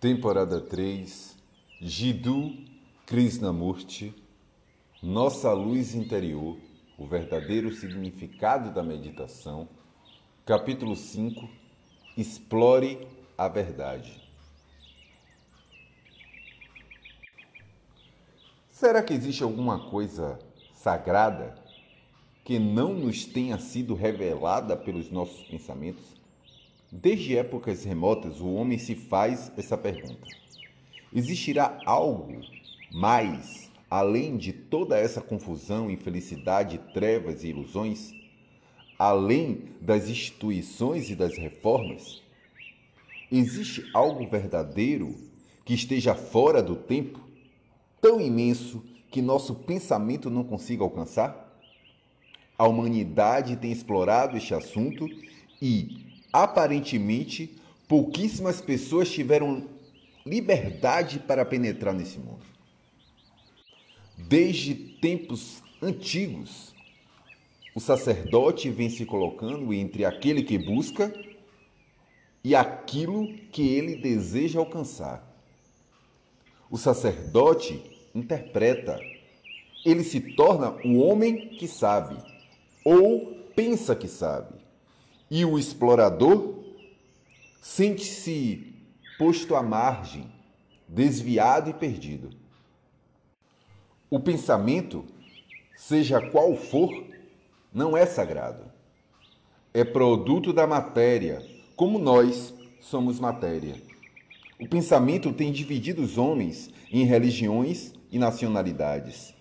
Temporada 3, Jiddu Krishnamurti, Nossa Luz Interior, o verdadeiro significado da meditação, capítulo 5, Explore a Verdade. Será que existe alguma coisa sagrada que não nos tenha sido revelada pelos nossos pensamentos? Desde épocas remotas, o homem se faz essa pergunta: existirá algo mais além de toda essa confusão, infelicidade, trevas e ilusões? Além das instituições e das reformas? Existe algo verdadeiro que esteja fora do tempo, tão imenso que nosso pensamento não consiga alcançar? A humanidade tem explorado este assunto e, aparentemente, pouquíssimas pessoas tiveram liberdade para penetrar nesse mundo. Desde tempos antigos, o sacerdote vem se colocando entre aquele que busca e aquilo que ele deseja alcançar. O sacerdote interpreta, ele se torna o homem que sabe ou pensa que sabe. E o explorador sente-se posto à margem, desviado e perdido. O pensamento, seja qual for, não é sagrado. É produto da matéria, como nós somos matéria. O pensamento tem dividido os homens em religiões e nacionalidades.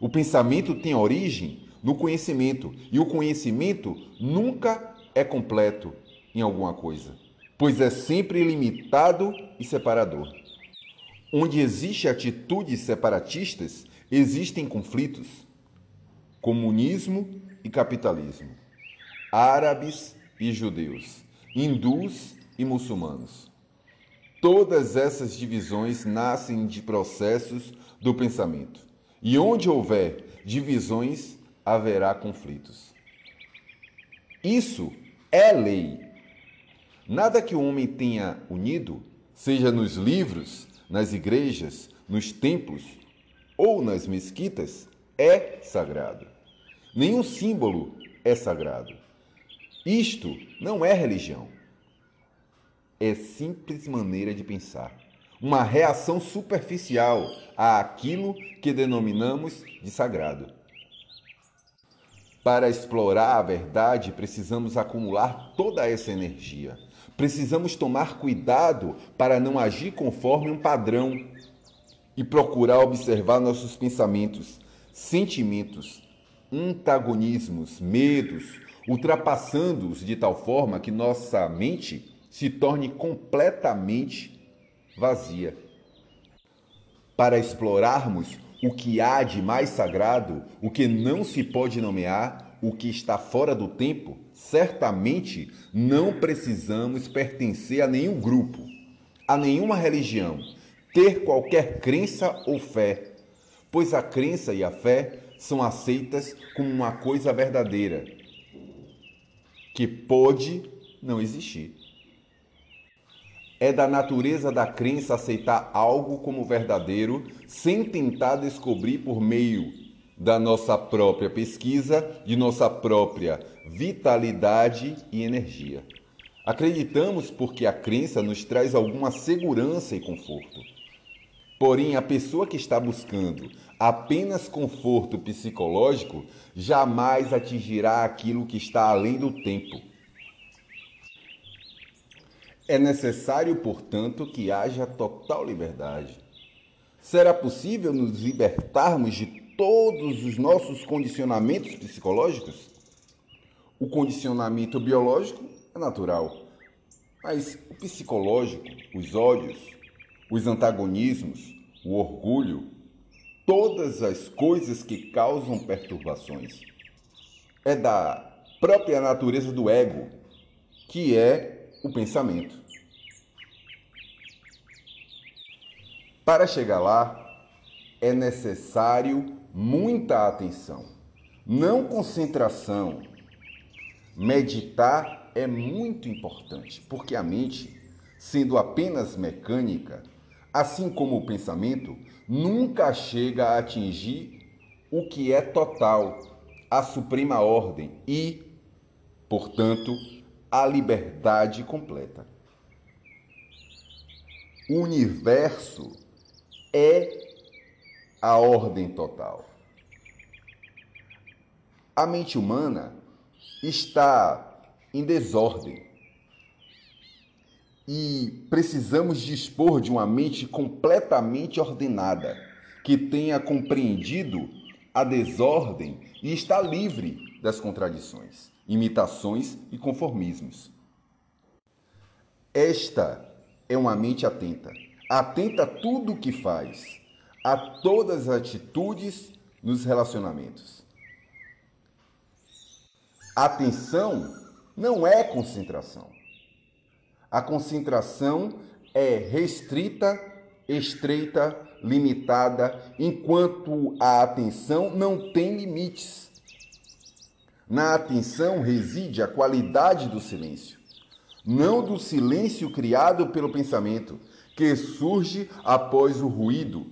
O pensamento tem origem no conhecimento, e o conhecimento nunca é completo em alguma coisa, pois é sempre limitado e separador. Onde existe atitudes separatistas, existem conflitos. Comunismo e capitalismo. Árabes e judeus. Hindus e muçulmanos. Todas essas divisões nascem de processos do pensamento. E onde houver divisões, haverá conflitos. Isso é lei. Nada que o homem tenha unido, seja nos livros, nas igrejas, nos templos ou nas mesquitas, é sagrado. Nenhum símbolo é sagrado. Isto não é religião. É simples maneira de pensar. Uma reação superficial àquilo que denominamos de sagrado. Para explorar a verdade, precisamos acumular toda essa energia. Precisamos tomar cuidado para não agir conforme um padrão e procurar observar nossos pensamentos, sentimentos, antagonismos, medos, ultrapassando-os de tal forma que nossa mente se torne completamente vazia. Para explorarmos o que há de mais sagrado, o que não se pode nomear, o que está fora do tempo, certamente não precisamos pertencer a nenhum grupo, a nenhuma religião, ter qualquer crença ou fé, pois a crença e a fé são aceitas como uma coisa verdadeira, que pode não existir. É da natureza da crença aceitar algo como verdadeiro sem tentar descobrir por meio da nossa própria pesquisa, de nossa própria vitalidade e energia. Acreditamos porque a crença nos traz alguma segurança e conforto. Porém, a pessoa que está buscando apenas conforto psicológico jamais atingirá aquilo que está além do tempo é necessário, portanto, que haja total liberdade. Será possível nos libertarmos de todos os nossos condicionamentos psicológicos? O condicionamento biológico é natural, mas o psicológico, os ódios, os antagonismos, o orgulho, todas as coisas que causam perturbações, é da própria natureza do ego, que é o pensamento. Para chegar lá, é necessário muita atenção, não concentração. Meditar é muito importante, porque a mente sendo apenas mecânica, assim como o pensamento, nunca chega a atingir o que é total, a suprema ordem e, portanto, a liberdade completa. O universo é a ordem total. A mente humana está em desordem e precisamos dispor de uma mente completamente ordenada, que tenha compreendido a desordem e está livre das contradições, imitações e conformismos. Esta é uma mente atenta, atenta a tudo o que faz, a todas as atitudes nos relacionamentos. Atenção não é concentração. A concentração é restrita, estreita, limitada, enquanto a atenção não tem limites. Na atenção reside a qualidade do silêncio, não do silêncio criado pelo pensamento, que surge após o ruído,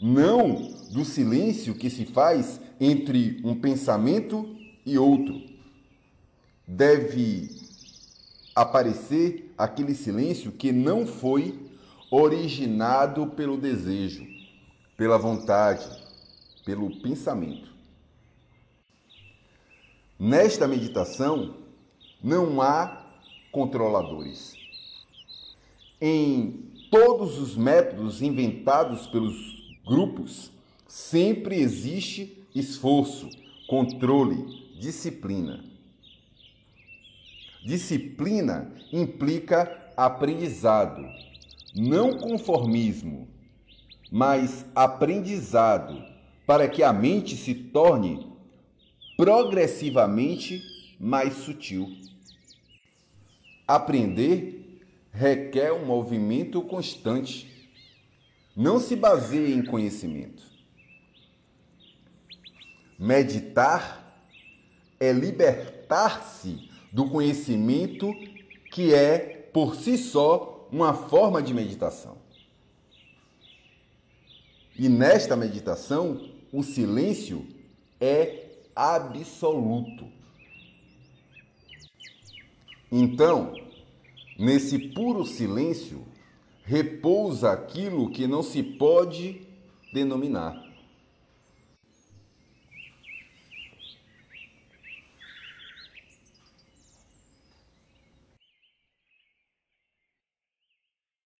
não do silêncio que se faz entre um pensamento e outro. Deve aparecer aquele silêncio que não foi originado pelo desejo, pela vontade, pelo pensamento. Nesta meditação não há controladores. Em todos os métodos inventados pelos grupos, sempre existe esforço, controle, disciplina. Disciplina implica aprendizado, não conformismo, mas aprendizado, para que a mente se torne progressivamente mais sutil. Aprender requer um movimento constante. Não se baseia em conhecimento. Meditar é libertar-se do conhecimento que é, por si só, uma forma de meditação. E nesta meditação, o silêncio é absoluto. Então, nesse puro silêncio, repousa aquilo que não se pode denominar.